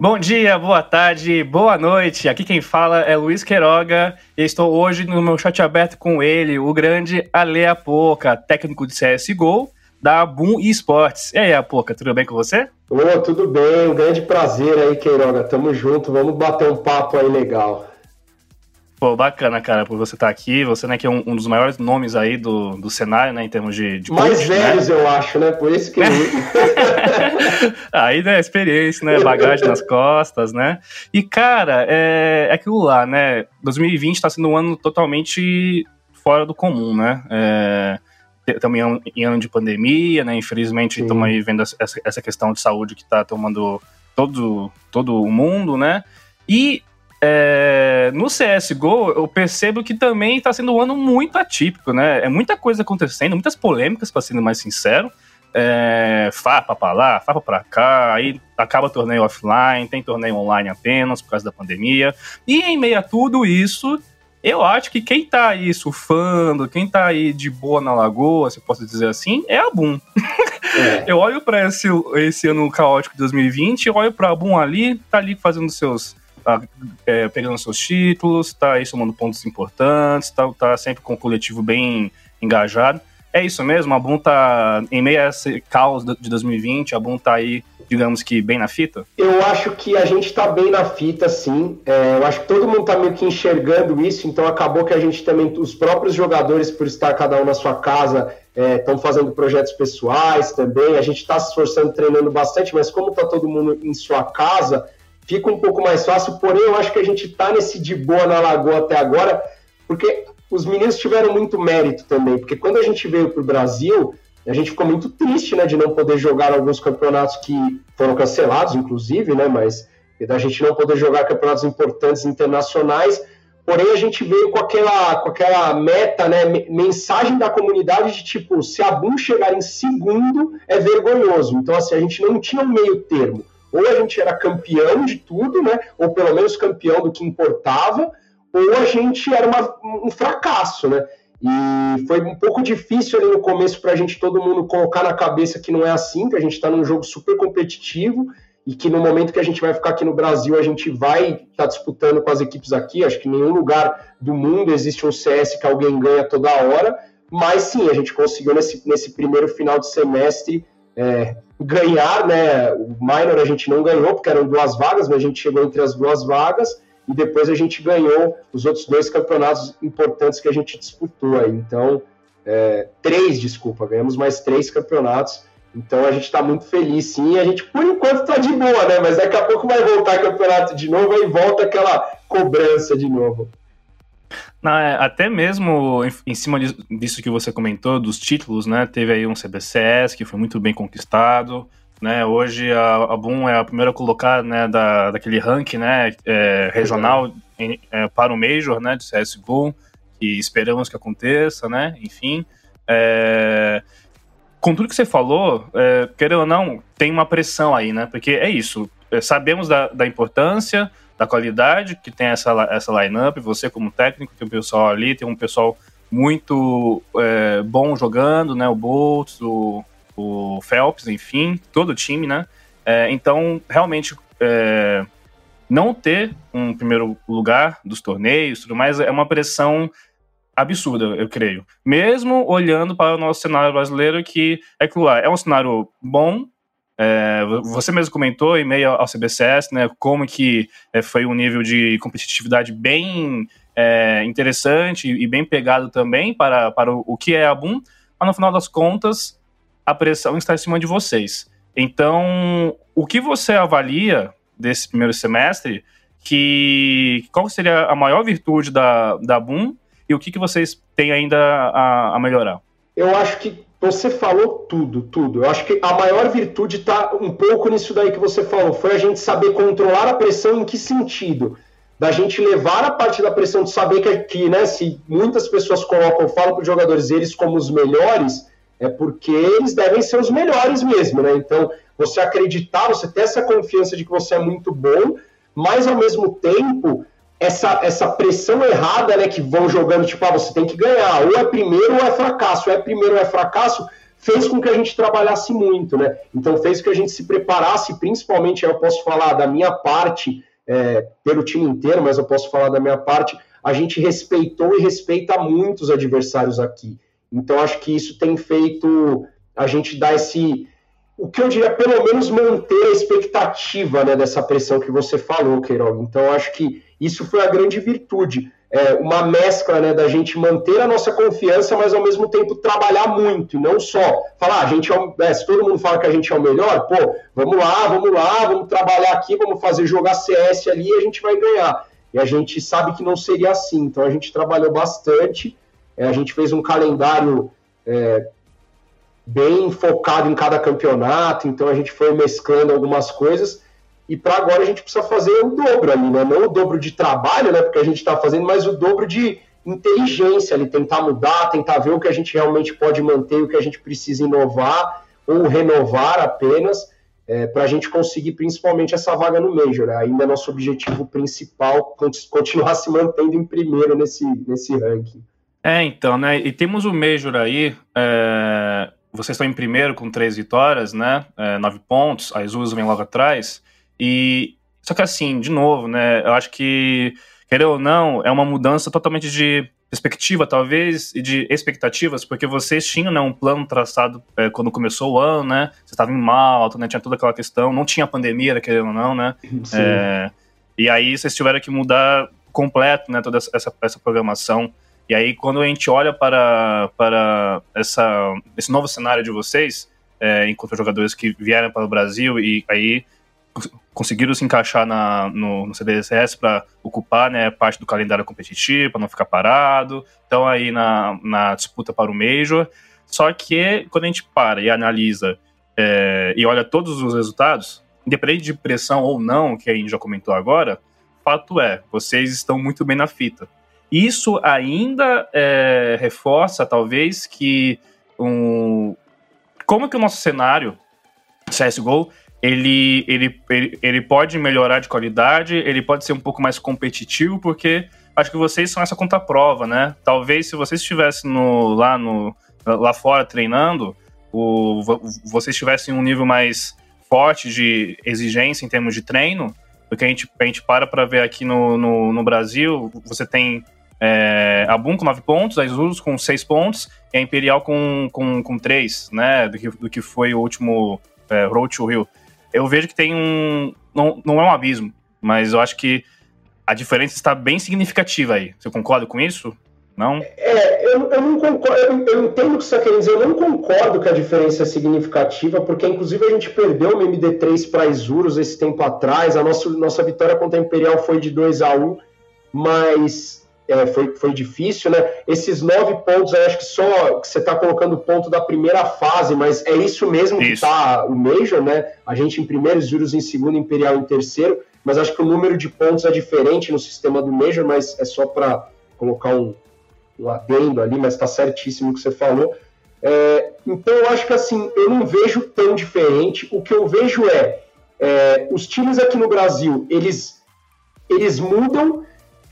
Bom dia, boa tarde, boa noite. Aqui quem fala é Luiz Queiroga e estou hoje no meu chat aberto com ele, o grande Ale Apoca, técnico de CSGO da Boom Esports. E aí, Apoca, tudo bem com você? Ô, tudo bem, um grande prazer aí, Queiroga. Tamo junto, vamos bater um papo aí legal. Pô, bacana, cara, por você estar tá aqui. Você, né, que é um, um, dos maiores nomes aí do, do cenário, né, em termos de, de Mais coach, né? velhos, né? eu acho, né? Por isso que... aí, né, experiência, né, bagagem nas costas, né? E, cara, é, é aquilo lá, né? 2020 está sendo um ano totalmente fora do comum, né? É, também em ano de pandemia, né? Infelizmente, estamos aí vendo essa, essa questão de saúde que está tomando todo, todo o mundo, né? E é, no CSGO, eu percebo que também está sendo um ano muito atípico, né? É muita coisa acontecendo, muitas polêmicas, para ser mais sincero. É, fapa pra lá, fapa pra cá, aí acaba torneio offline, tem torneio online apenas por causa da pandemia. E em meio a tudo isso, eu acho que quem tá aí surfando, quem tá aí de boa na lagoa, se eu posso dizer assim, é a Boom. É. eu olho para esse, esse ano caótico de 2020, eu olho pra Boom ali, tá ali fazendo seus tá é, pegando seus títulos, tá aí somando pontos importantes, tá, tá sempre com o coletivo bem engajado. É isso mesmo, a Boom tá em meio a esse caos de 2020, a Boom tá aí, digamos que bem na fita? Eu acho que a gente tá bem na fita, sim. É, eu acho que todo mundo tá meio que enxergando isso, então acabou que a gente também, os próprios jogadores, por estar cada um na sua casa, estão é, fazendo projetos pessoais também. A gente está se esforçando, treinando bastante, mas como tá todo mundo em sua casa, fica um pouco mais fácil, porém eu acho que a gente está nesse de boa na Lagoa até agora, porque os meninos tiveram muito mérito também, porque quando a gente veio para o Brasil, a gente ficou muito triste, né, de não poder jogar alguns campeonatos que foram cancelados, inclusive, né, mas da gente não poder jogar campeonatos importantes internacionais, porém a gente veio com aquela, com aquela meta, né, mensagem da comunidade de tipo, se a Boom chegar em segundo, é vergonhoso. Então, assim, a gente não tinha um meio termo ou a gente era campeão de tudo, né? Ou pelo menos campeão do que importava, ou a gente era uma, um fracasso, né? E foi um pouco difícil ali no começo para a gente todo mundo colocar na cabeça que não é assim, que a gente está num jogo super competitivo e que no momento que a gente vai ficar aqui no Brasil, a gente vai estar tá disputando com as equipes aqui. Acho que em nenhum lugar do mundo existe um CS que alguém ganha toda hora, mas sim, a gente conseguiu nesse, nesse primeiro final de semestre é, ganhar, né? O minor a gente não ganhou, porque eram duas vagas, mas a gente chegou entre as duas vagas e depois a gente ganhou os outros dois campeonatos importantes que a gente disputou aí. Então, é, três, desculpa, ganhamos mais três campeonatos. Então a gente está muito feliz, sim. E a gente, por enquanto, está de boa, né? Mas daqui a pouco vai voltar campeonato de novo, aí volta aquela cobrança de novo. É, até mesmo em, em, cima disso que você comentou, dos títulos, né? Teve aí um CBCS que foi muito bem conquistado. Né, hoje a, a Boom é a primeira colocada né, da, daquele ranking né, é, regional em, é, para o Major né, de CSGO, que esperamos que aconteça, né? Enfim. É, com tudo que você falou, é, querendo ou não, tem uma pressão aí, né? Porque é isso. É, sabemos da, da importância, da qualidade que tem essa, essa lineup, você como técnico, tem um pessoal ali, tem um pessoal muito é, bom jogando, né? O Boltz, o, o Phelps, enfim, todo o time, né? É, então, realmente, é, não ter um primeiro lugar dos torneios tudo mais é uma pressão absurda, eu creio. Mesmo olhando para o nosso cenário brasileiro, que é claro, é um cenário bom, é, você mesmo comentou em meio ao CBCS, né, como que é, foi um nível de competitividade bem é, interessante e bem pegado também para, para o, o, que é a Boom, mas no final das contas a pressão está em cima de vocês. Então, o que você avalia desse primeiro semestre, que qual seria a maior virtude da, da Boom e o que, que vocês têm ainda a, a melhorar? Eu acho que você falou tudo, tudo. Eu acho que a maior virtude está um pouco nisso daí que você falou. Foi a gente saber controlar a pressão em que sentido? Da gente levar a parte da pressão de saber que, que né, se muitas pessoas colocam, falam para os jogadores eles como os melhores, é porque eles devem ser os melhores mesmo, né? Então, você acreditar, você ter essa confiança de que você é muito bom, mas ao mesmo tempo essa, essa pressão errada, né, que vão jogando, tipo, ah, você tem que ganhar, ou é primeiro ou é fracasso, ou é primeiro ou é fracasso, fez com que a gente trabalhasse muito, né? Então fez com que a gente se preparasse, principalmente, eu posso falar da minha parte, é, pelo time inteiro, mas eu posso falar da minha parte, a gente respeitou e respeita muitos adversários aqui. Então acho que isso tem feito a gente dar esse, o que eu diria, pelo menos manter a expectativa né, dessa pressão que você falou, Queiroga. Então acho que isso foi a grande virtude. É, uma mescla né, da gente manter a nossa confiança, mas ao mesmo tempo trabalhar muito, e não só falar, ah, a gente é, é, se todo mundo fala que a gente é o melhor, pô, vamos lá, vamos lá, vamos trabalhar aqui, vamos fazer jogar CS ali e a gente vai ganhar. E a gente sabe que não seria assim, então a gente trabalhou bastante, é, a gente fez um calendário é, bem focado em cada campeonato, então a gente foi mesclando algumas coisas e para agora a gente precisa fazer o dobro ali, né? Não o dobro de trabalho, né? Porque a gente está fazendo, mas o dobro de inteligência ali, tentar mudar, tentar ver o que a gente realmente pode manter, o que a gente precisa inovar ou renovar apenas, é, para a gente conseguir principalmente essa vaga no Major. Né? Ainda é nosso objetivo principal continuar se mantendo em primeiro nesse, nesse ranking. É, então, né? E temos o Major aí. É... Vocês estão em primeiro com três vitórias, né? É, nove pontos. A Isus vem logo atrás. E só que assim, de novo, né? Eu acho que querer ou não é uma mudança totalmente de perspectiva, talvez, e de expectativas, porque vocês tinham né, um plano traçado é, quando começou o ano, né? Você estava em malta, né? Tinha toda aquela questão, não tinha pandemia, querendo ou não, né? É, e aí vocês tiveram que mudar completo, né? Toda essa, essa programação. E aí, quando a gente olha para, para essa, esse novo cenário de vocês, é, enquanto jogadores que vieram para o Brasil, e aí conseguiram se encaixar na, no, no CDSS para ocupar né, parte do calendário competitivo, para não ficar parado. Então, aí na, na disputa para o Major. Só que quando a gente para e analisa é, e olha todos os resultados, independente de pressão ou não, que a gente já comentou agora, fato é, vocês estão muito bem na fita. Isso ainda é, reforça, talvez, que um, como que o nosso cenário CSGO ele, ele, ele, ele pode melhorar de qualidade, ele pode ser um pouco mais competitivo, porque acho que vocês são essa conta-prova, né? Talvez se vocês estivessem no, lá, no, lá fora treinando, o, vocês tivessem um nível mais forte de exigência em termos de treino, porque a gente, a gente para para ver aqui no, no, no, Brasil, você tem é, a Boom com 9 pontos, a Isus com 6 pontos, e a Imperial com, com, com 3, né? Do que, do que foi o último é, Road to Rio eu vejo que tem um. Não, não é um abismo, mas eu acho que a diferença está bem significativa aí. Você concorda com isso? Não? É, eu, eu não concordo, eu, eu, entendo o que você está querendo dizer, eu não concordo que a diferença é significativa, porque inclusive a gente perdeu o MD3 para Isurus esse tempo atrás, a nossa, nossa vitória contra a Imperial foi de 2 a 1 mas é, foi, foi difícil, né? Esses nove pontos, eu acho que só que você está colocando o ponto da primeira fase, mas é isso mesmo isso. que está o Major, né? A gente em primeiro, juros em segundo, Imperial em terceiro, mas acho que o número de pontos é diferente no sistema do Major, mas é só para colocar um, um adendo ali, mas está certíssimo o que você falou. É, então eu acho que assim, eu não vejo tão diferente. O que eu vejo é, é os times aqui no Brasil, eles, eles mudam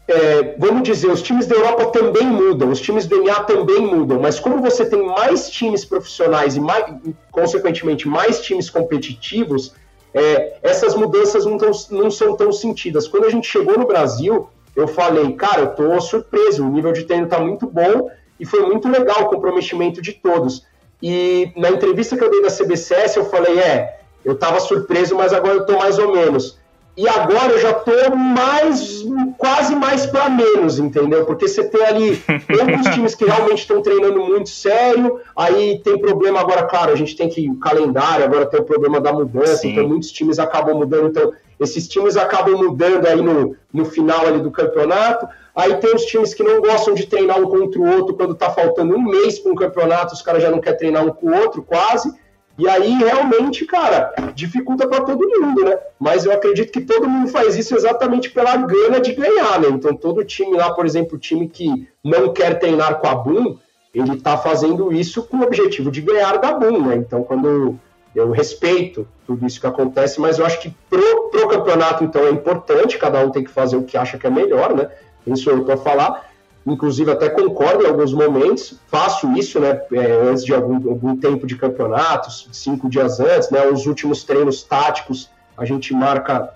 é, vamos dizer, os times da Europa também mudam, os times do NA também mudam, mas como você tem mais times profissionais e, mais, consequentemente, mais times competitivos, é, essas mudanças não, tão, não são tão sentidas. Quando a gente chegou no Brasil, eu falei, cara, eu tô surpreso, o nível de treino tá muito bom e foi muito legal o comprometimento de todos. E na entrevista que eu dei da CBCS, eu falei, é, eu tava surpreso, mas agora eu tô mais ou menos. E agora eu já tô mais, quase mais para menos, entendeu? Porque você tem ali alguns times que realmente estão treinando muito sério, aí tem problema agora, claro, a gente tem que o calendário, agora tem o problema da mudança, Sim. então muitos times acabam mudando, então esses times acabam mudando aí no, no final ali do campeonato. Aí tem os times que não gostam de treinar um contra o outro quando tá faltando um mês para um campeonato, os caras já não querem treinar um com o outro, quase. E aí, realmente, cara, dificulta para todo mundo, né? Mas eu acredito que todo mundo faz isso exatamente pela gana de ganhar, né? Então, todo time lá, por exemplo, o time que não quer treinar com a Boom, ele tá fazendo isso com o objetivo de ganhar da Boom, né? Então, quando eu respeito tudo isso que acontece, mas eu acho que pro, pro campeonato, então, é importante, cada um tem que fazer o que acha que é melhor, né? Isso eu para falar. Inclusive até concordo em alguns momentos, faço isso, né, é, antes de algum, algum tempo de campeonatos, cinco dias antes, né, os últimos treinos táticos a gente marca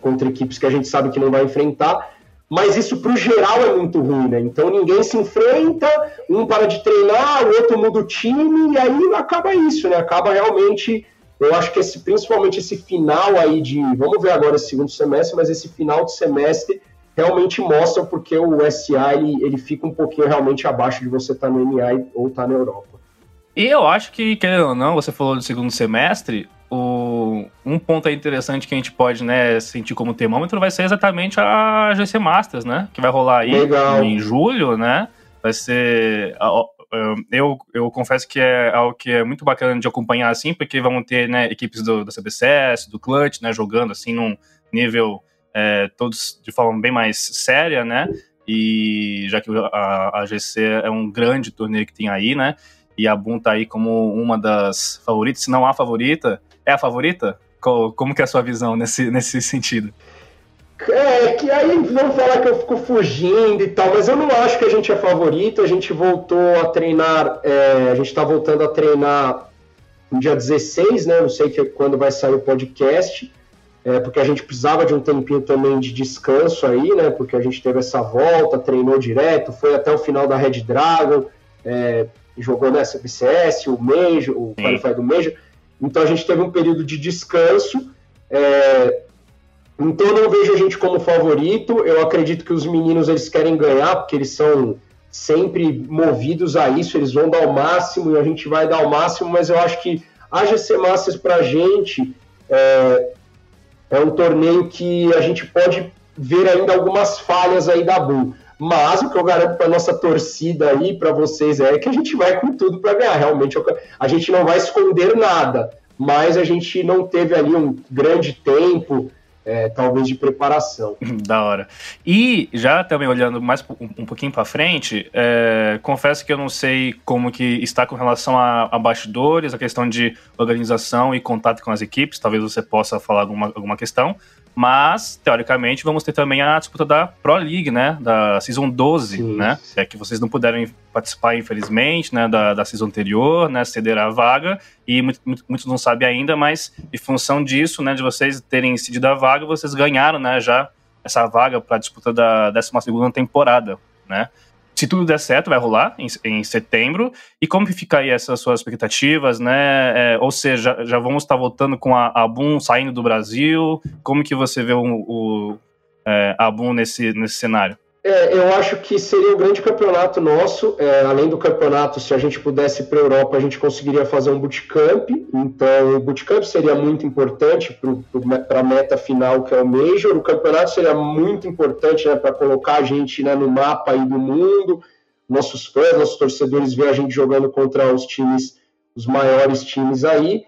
contra equipes que a gente sabe que não vai enfrentar, mas isso para o geral é muito ruim, né? Então ninguém se enfrenta, um para de treinar, o outro muda o time, e aí acaba isso, né? Acaba realmente, eu acho que esse, principalmente esse final aí de, vamos ver agora esse segundo semestre, mas esse final de semestre realmente mostra porque o SA ele, ele fica um pouquinho realmente abaixo de você estar tá no NA ou estar tá na Europa. E eu acho que, querendo ou não, você falou do segundo semestre, o, um ponto interessante que a gente pode né, sentir como termômetro vai ser exatamente a GC Masters, né? Que vai rolar aí Legal. em julho, né? Vai ser. Eu, eu confesso que é algo que é muito bacana de acompanhar assim, porque vão ter né, equipes do, da CBCS, do Clutch, né, jogando assim num nível é, todos de forma bem mais séria, né? E já que a, a GC é um grande torneio que tem aí, né? E a Boom tá aí como uma das favoritas, se não a favorita. É a favorita? Como que é a sua visão nesse, nesse sentido? É, que aí vão falar que eu fico fugindo e tal, mas eu não acho que a gente é favorito. A gente voltou a treinar, é, a gente está voltando a treinar no dia 16, né? Não sei que, quando vai sair o podcast é, porque a gente precisava de um tempinho também de descanso aí, né? Porque a gente teve essa volta, treinou direto, foi até o final da Red Dragon, é, jogou nessa BCS, o Major, o Qualify do Major. Então a gente teve um período de descanso. É, então eu não vejo a gente como favorito. Eu acredito que os meninos eles querem ganhar, porque eles são sempre movidos a isso, eles vão dar o máximo e a gente vai dar o máximo, mas eu acho que a GC Masters pra gente. É, é um torneio que a gente pode ver ainda algumas falhas aí da Bull. Mas o que eu garanto para nossa torcida aí, para vocês, é que a gente vai com tudo para ganhar. Realmente, a gente não vai esconder nada, mas a gente não teve ali um grande tempo é, talvez de preparação. Da hora. E já também olhando mais um, um pouquinho para frente, é, confesso que eu não sei como que está com relação a, a, bastidores, a questão de organização e contato com as equipes. Talvez você possa falar alguma, alguma questão. Mas, teoricamente, vamos ter também a disputa da Pro League, né? Da Season 12, Sim. né? É que vocês não puderam participar, infelizmente, né? Da, da Season anterior, né? Ceder a vaga. E muito, muito, muitos não sabem ainda, mas em função disso, né? De vocês terem cedido a vaga, vocês ganharam, né? Já essa vaga para a disputa da 12 temporada, né? Se tudo der certo, vai rolar em, em setembro. E como fica aí essas suas expectativas, né? É, ou seja, já vamos estar voltando com a, a Boom saindo do Brasil. Como que você vê o, o é, a Boom nesse, nesse cenário? É, eu acho que seria o grande campeonato nosso. É, além do campeonato, se a gente pudesse ir para a Europa, a gente conseguiria fazer um bootcamp. Então, o bootcamp seria muito importante para a meta final, que é o Major. O campeonato seria muito importante né, para colocar a gente né, no mapa aí do mundo. Nossos fãs, nossos torcedores ver a gente jogando contra os times, os maiores times aí.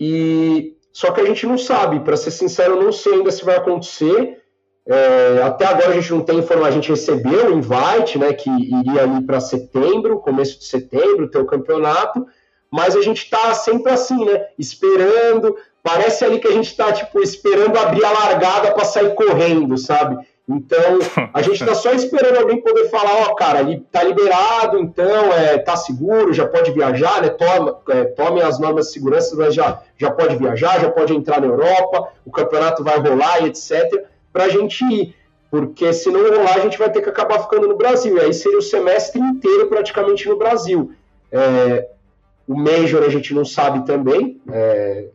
E só que a gente não sabe, para ser sincero, eu não sei ainda se vai acontecer. É, até agora a gente não tem informação, a gente recebeu o invite, né, que iria ali para setembro, começo de setembro, ter o campeonato, mas a gente está sempre assim, né, esperando, parece ali que a gente está, tipo, esperando abrir a largada para sair correndo, sabe? Então, a gente está só esperando alguém poder falar, ó, oh, cara, tá liberado, então, é, tá seguro, já pode viajar, né, tome, é, tome as normas de segurança, mas já, já pode viajar, já pode entrar na Europa, o campeonato vai rolar e etc., para a gente ir, porque se não rolar, a gente vai ter que acabar ficando no Brasil, e aí seria o semestre inteiro praticamente no Brasil. É, o Major a gente não sabe também é,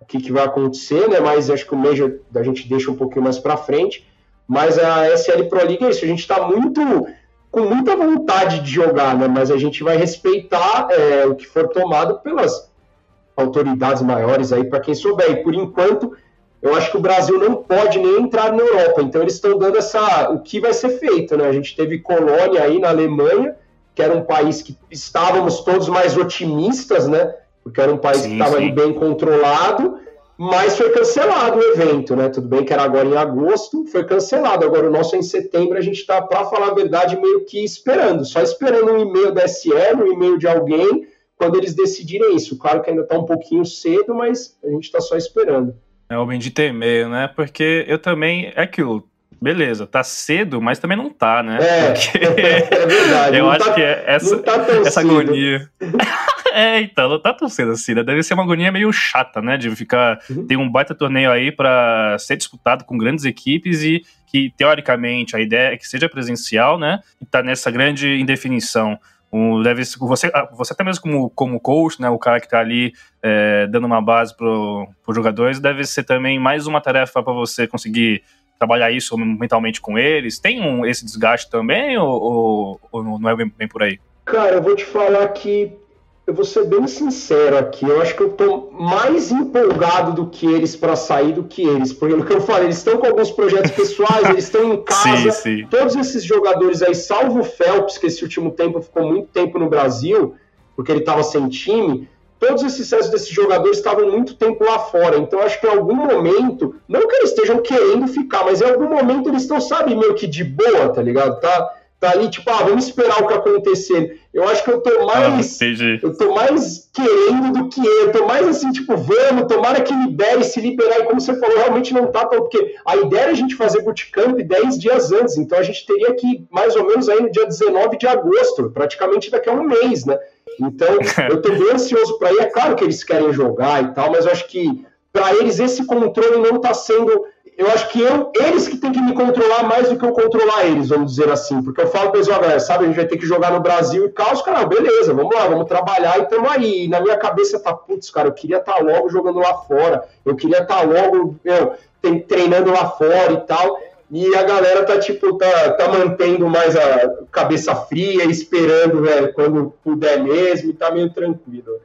o que, que, vai acontecer, né? mas acho que o Major a gente deixa um pouquinho mais para frente. Mas a SL Pro League é isso, a gente está muito com muita vontade de jogar, né? mas a gente vai respeitar é, o que for tomado pelas autoridades maiores aí, para quem souber. E por enquanto, eu acho que o Brasil não pode nem entrar na Europa. Então eles estão dando essa o que vai ser feito, né? A gente teve Colônia aí na Alemanha, que era um país que estávamos todos mais otimistas, né? Porque era um país sim, que estava ali bem controlado, mas foi cancelado o evento, né? Tudo bem que era agora em agosto, foi cancelado. Agora o nosso é em setembro, a gente está, para falar a verdade, meio que esperando, só esperando um e-mail da SL, um e-mail de alguém, quando eles decidirem isso. Claro que ainda está um pouquinho cedo, mas a gente está só esperando. É o bendito e-mail, né? Porque eu também. É aquilo. beleza, tá cedo, mas também não tá, né? É, Porque... é verdade. Eu acho tá, que é essa, tá essa agonia. é, então, não tá tão cedo assim, né? Deve ser uma agonia meio chata, né? De ficar. Uhum. Tem um baita torneio aí para ser disputado com grandes equipes e que, teoricamente, a ideia é que seja presencial, né? E tá nessa grande indefinição. Um, deve você, ah, você até mesmo como, como coach, né, o cara que está ali é, dando uma base para os jogadores, deve ser também mais uma tarefa para você conseguir trabalhar isso mentalmente com eles? Tem um, esse desgaste também ou, ou, ou não é bem, bem, por aí? Cara, eu vou te falar que eu vou ser bem sincero aqui. Eu acho que eu tô mais empolgado do que eles para sair do que eles. Porque no que eu falei, eles estão com alguns projetos pessoais, eles estão em casa. Sim, sim. Todos esses jogadores aí, salvo o Phelps, que esse último tempo ficou muito tempo no Brasil, porque ele estava sem time todos esses sucessos desses jogadores estavam muito tempo lá fora. Então, acho que em algum momento, não que eles estejam querendo ficar, mas em algum momento eles estão, sabe, meio que de boa, tá ligado? Tá, tá ali, tipo, ah, vamos esperar o que acontecer. Eu acho que eu tô mais. Ah, eu tô mais querendo do que eu. tô mais assim, tipo, vamos, tomara que libere, se liberar. E como você falou, realmente não tá tão. Porque a ideia era a gente fazer bootcamp 10 dias antes. Então a gente teria que, mais ou menos, aí no dia 19 de agosto, praticamente daqui a um mês, né? Então, eu estou bem ansioso para ir. É claro que eles querem jogar e tal, mas eu acho que para eles esse controle não está sendo. Eu acho que eu, eles que têm que me controlar mais do que eu controlar eles, vamos dizer assim. Porque eu falo para eles, ó, galera, sabe, a gente vai ter que jogar no Brasil e caos, cara, beleza, vamos lá, vamos trabalhar e estamos aí. E na minha cabeça tá, putz, cara, eu queria estar tá logo jogando lá fora, eu queria estar tá logo meu, treinando lá fora e tal. E a galera tá, tipo, tá, tá mantendo mais a cabeça fria, esperando, velho, quando puder mesmo, e tá meio tranquilo.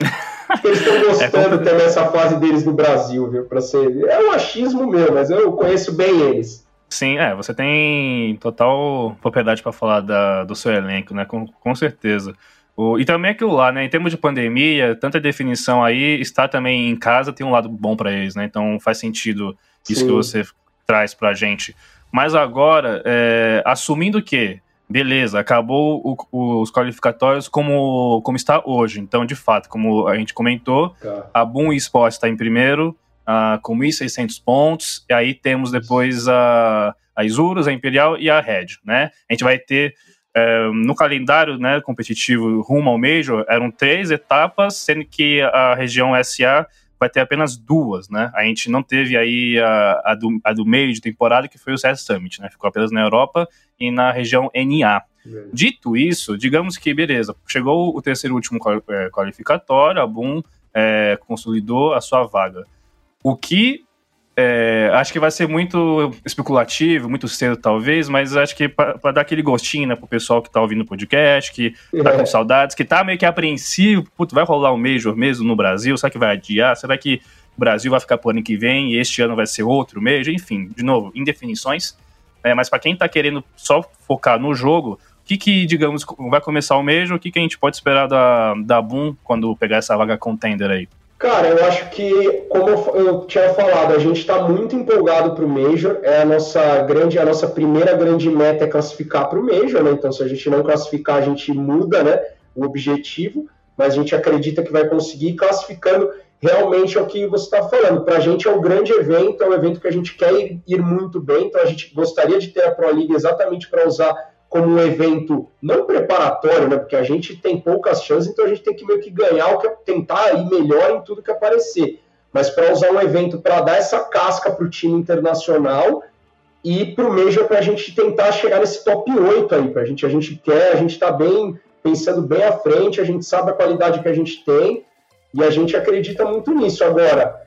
Eles estão gostando é também essa fase deles no Brasil, viu? Pra ser. É um achismo meu, mas eu conheço bem eles. Sim, é, você tem total propriedade para falar da, do seu elenco, né? Com, com certeza. O, e também aquilo lá, né? Em termos de pandemia, tanta definição aí, estar também em casa tem um lado bom para eles, né? Então faz sentido isso Sim. que você traz para a gente. Mas agora, é, assumindo que, beleza, acabou o, os qualificatórios como, como está hoje. Então, de fato, como a gente comentou, tá. a Boom Esports está em primeiro, uh, com 1.600 pontos, e aí temos depois a, a Isurus, a Imperial e a Red, né? A gente vai ter é, no calendário né, competitivo rumo ao Major, eram três etapas, sendo que a região SA vai ter apenas duas, né? A gente não teve aí a, a, do, a do meio de temporada, que foi o CS Summit, né? Ficou apenas na Europa e na região NA. Dito isso, digamos que, beleza, chegou o terceiro último é, qualificatório, a Boom é, consolidou a sua vaga. O que é, acho que vai ser muito especulativo, muito cedo talvez, mas acho que para dar aquele gostinho né, pro pessoal que tá ouvindo o podcast, que tá com é. saudades, que tá meio que apreensivo, putz, vai rolar um Major mesmo no Brasil, será que vai adiar? Será que o Brasil vai ficar pro ano que vem e este ano vai ser outro Major? Enfim, de novo, indefinições. É, mas para quem tá querendo só focar no jogo, o que que, digamos, vai começar o Major, o que que a gente pode esperar da, da Boom quando pegar essa vaga contender aí? Cara, eu acho que, como eu tinha falado, a gente está muito empolgado para o Major. É a nossa grande, a nossa primeira grande meta é classificar para o Major, né? Então, se a gente não classificar, a gente muda, né? O objetivo, mas a gente acredita que vai conseguir classificando. Realmente é o que você está falando. Para a gente é um grande evento, é um evento que a gente quer ir, ir muito bem. Então, a gente gostaria de ter a Pro League exatamente para usar como um evento não preparatório, né? Porque a gente tem poucas chances, então a gente tem que meio que ganhar que tentar ir melhor em tudo que aparecer. Mas para usar um evento para dar essa casca para o time internacional e para o Major para a gente tentar chegar nesse top 8 aí, para a gente, a gente quer, a gente está bem pensando bem à frente, a gente sabe a qualidade que a gente tem e a gente acredita muito nisso. Agora,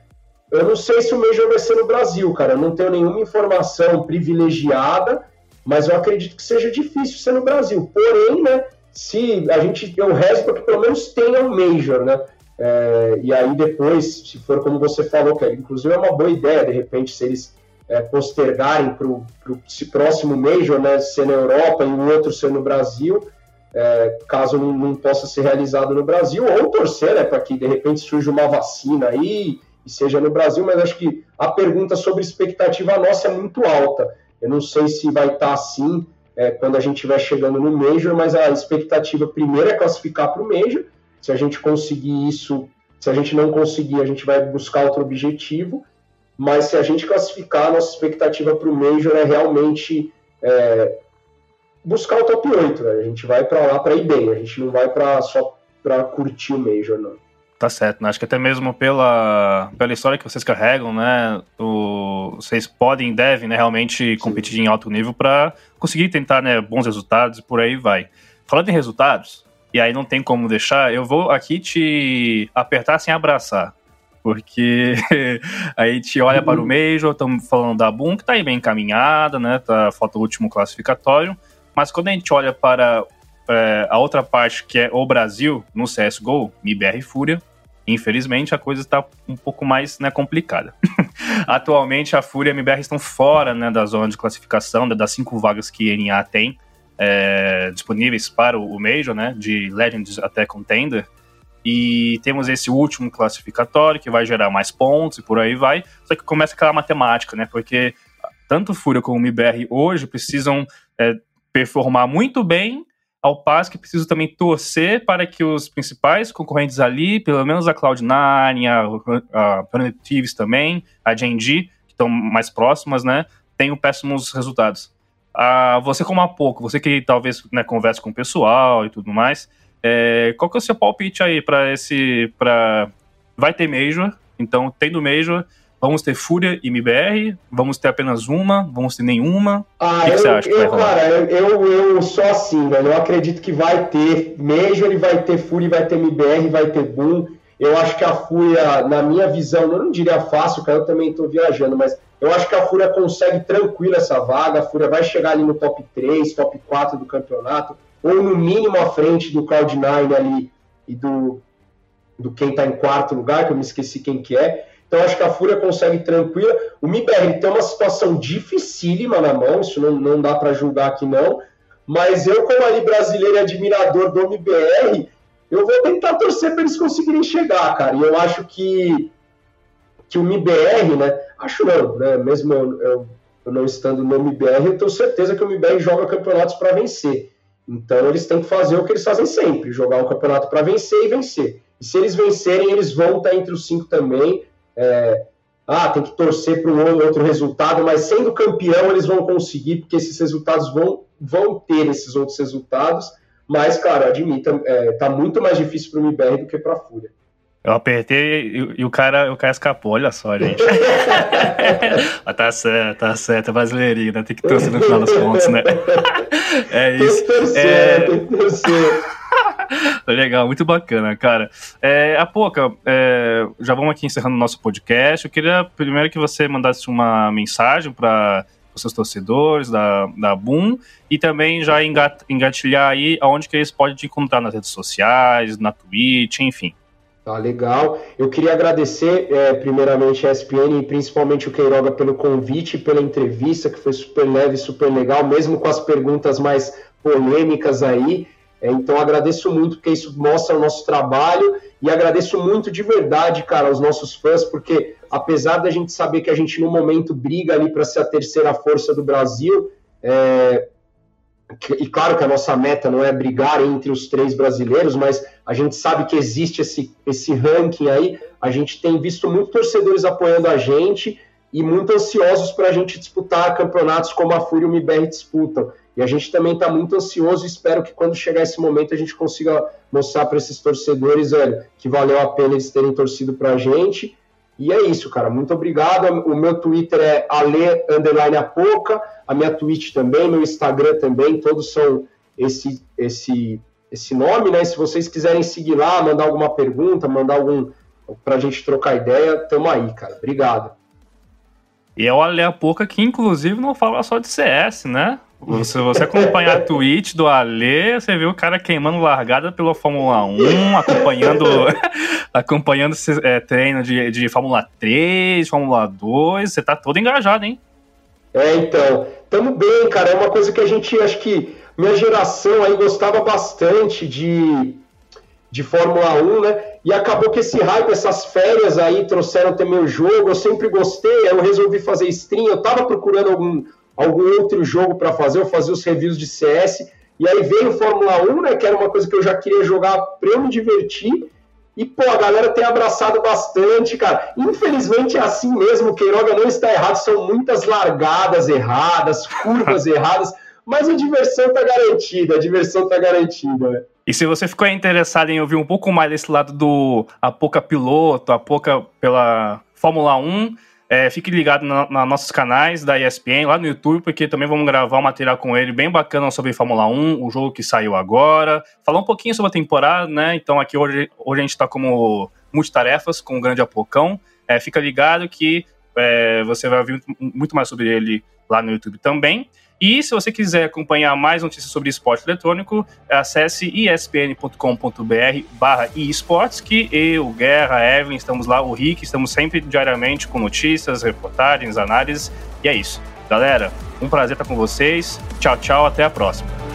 eu não sei se o Major vai ser no Brasil, cara, eu não tenho nenhuma informação privilegiada mas eu acredito que seja difícil ser no Brasil. Porém, né, se a gente eu rezo para que pelo menos tenha um Major, né? É, e aí depois, se for como você falou, que inclusive é uma boa ideia, de repente, se eles é, postergarem para o próximo Major, né, ser na Europa e o outro ser no Brasil, é, caso não, não, possa ser realizado no Brasil, ou torcer né, para que de repente surja uma vacina aí e seja no Brasil, mas acho que a pergunta sobre expectativa nossa é muito alta. Eu não sei se vai estar assim é, quando a gente estiver chegando no Major, mas a expectativa primeiro é classificar para o Major. Se a gente conseguir isso, se a gente não conseguir, a gente vai buscar outro objetivo. mas se a gente classificar, nossa expectativa para o Major é realmente é, buscar o top 8. Né? A gente vai para lá para ir bem, a gente não vai para só para curtir o Major, não. Tá certo, né? Acho que até mesmo pela, pela história que vocês carregam, né? O, vocês podem e devem né, realmente competir Sim. em alto nível para conseguir tentar né, bons resultados e por aí vai. Falando em resultados, e aí não tem como deixar, eu vou aqui te apertar sem abraçar. Porque aí a gente olha para o uhum. Major, estamos falando da Boom, que está aí bem encaminhada, né? Tá, falta o último classificatório. Mas quando a gente olha para é, a outra parte, que é o Brasil, no CSGO, MIBR e Fúria, Infelizmente, a coisa está um pouco mais né, complicada. Atualmente, a Fúria e a MBR estão fora né, da zona de classificação, das cinco vagas que a NA tem é, disponíveis para o Major, né, de Legends até Contender. E temos esse último classificatório que vai gerar mais pontos e por aí vai. Só que começa aquela matemática, né? Porque tanto Fúria como MBR hoje precisam é, performar muito bem ao passo que preciso também torcer para que os principais concorrentes ali, pelo menos a Cloud9, a, a também, a G&G, que estão mais próximas, né, tenham péssimos resultados. Ah, você como há pouco, você que talvez né, converse com o pessoal e tudo mais, é, qual que é o seu palpite aí para esse, para vai ter Major, então tendo Major, Vamos ter Fúria e MBR? Vamos ter apenas uma? Vamos ter nenhuma? Ah, o que, eu, que você acha? Eu, cara, eu, eu sou assim, velho. Eu acredito que vai ter Major, vai ter Fúria, vai ter MBR, vai ter Boom. Eu acho que a Fúria, na minha visão, eu não diria fácil, cara, eu também estou viajando, mas eu acho que a Fúria consegue tranquila essa vaga. A Fúria vai chegar ali no top 3, top 4 do campeonato, ou no mínimo à frente do Cloud9 ali e do, do quem está em quarto lugar, que eu me esqueci quem que é. Então acho que a Fúria consegue tranquila. O MIBR tem uma situação dificílima na mão, isso não, não dá para julgar aqui não. Mas eu, como ali brasileiro e admirador do MBR, eu vou tentar torcer para eles conseguirem chegar, cara. E eu acho que, que o MBR, né? Acho não, né? Mesmo eu, eu, eu não estando no MBR, eu tenho certeza que o MBR joga campeonatos para vencer. Então eles têm que fazer o que eles fazem sempre: jogar um campeonato para vencer e vencer. E se eles vencerem, eles vão estar entre os cinco também é, ah, tem que torcer para um outro resultado, mas sendo campeão eles vão conseguir, porque esses resultados vão, vão ter esses outros resultados. Mas, cara, admita, é, tá muito mais difícil para o MBR do que para a Fúria. Eu apertei e, e, o, cara, o cara escapou, olha só, gente. ah, tá certo, tá certo, é brasileirinho, né? Tem que torcer no final das contas, né? é isso. Tem que torcer, é... tem que torcer. Legal, muito bacana, cara. É, a pouca, é, já vamos aqui encerrando o nosso podcast. Eu queria primeiro que você mandasse uma mensagem para os seus torcedores da, da Boom e também já engatilhar aí aonde que eles podem te encontrar nas redes sociais, na Twitch, enfim. Tá legal. Eu queria agradecer é, primeiramente a ESPN e principalmente o Queiroga pelo convite, pela entrevista, que foi super leve, super legal, mesmo com as perguntas mais polêmicas aí. É, então agradeço muito, porque isso mostra o nosso trabalho e agradeço muito de verdade, cara, aos nossos fãs, porque apesar da gente saber que a gente no momento briga ali para ser a terceira força do Brasil, é, e claro que a nossa meta não é brigar entre os três brasileiros, mas a gente sabe que existe esse, esse ranking aí. A gente tem visto muitos torcedores apoiando a gente e muito ansiosos para a gente disputar campeonatos como a Fúria e o MBR disputam. E a gente também está muito ansioso espero que quando chegar esse momento a gente consiga mostrar para esses torcedores, velho, que valeu a pena eles terem torcido para a gente. E é isso, cara. Muito obrigado. O meu Twitter é ale underline apoca, a minha Twitch também, meu Instagram também, todos são esse esse esse nome, né? Se vocês quiserem seguir lá, mandar alguma pergunta, mandar algum para a gente trocar ideia, tamo aí, cara. Obrigado. E é o Ale Apoca que, inclusive, não fala só de CS, né? Se você acompanhar a tweet do Ale, você viu o cara queimando largada pela Fórmula 1, acompanhando, acompanhando esse é, treino de, de Fórmula 3, Fórmula 2. Você tá todo engajado, hein? É, então. Tamo bem, cara. É uma coisa que a gente, acho que minha geração aí gostava bastante de, de Fórmula 1, né? E acabou que esse hype, essas férias aí trouxeram também o jogo. Eu sempre gostei, eu resolvi fazer stream. Eu tava procurando algum algum outro jogo para fazer, eu fazia os reviews de CS, e aí veio Fórmula 1, né, que era uma coisa que eu já queria jogar para eu me divertir, E, pô, a galera tem abraçado bastante, cara. Infelizmente é assim mesmo, o Queiroga não está errado, são muitas largadas erradas, curvas erradas, mas a diversão tá garantida, a diversão tá garantida, né? E se você ficou interessado em ouvir um pouco mais desse lado do Apoca Piloto, Apoca pela Fórmula 1, é, fique ligado nos na nossos canais da ESPN, lá no YouTube, porque também vamos gravar um material com ele bem bacana sobre Fórmula 1, o jogo que saiu agora. Falar um pouquinho sobre a temporada, né? Então aqui hoje, hoje a gente está como multitarefas com o grande Apocão. É, fica ligado que é, você vai ouvir muito mais sobre ele lá no YouTube também. E se você quiser acompanhar mais notícias sobre esporte eletrônico, acesse espn.com.br barra esportes, que eu, Guerra, Evelyn, estamos lá, o Rick, estamos sempre diariamente com notícias, reportagens, análises, e é isso. Galera, um prazer estar com vocês. Tchau, tchau, até a próxima.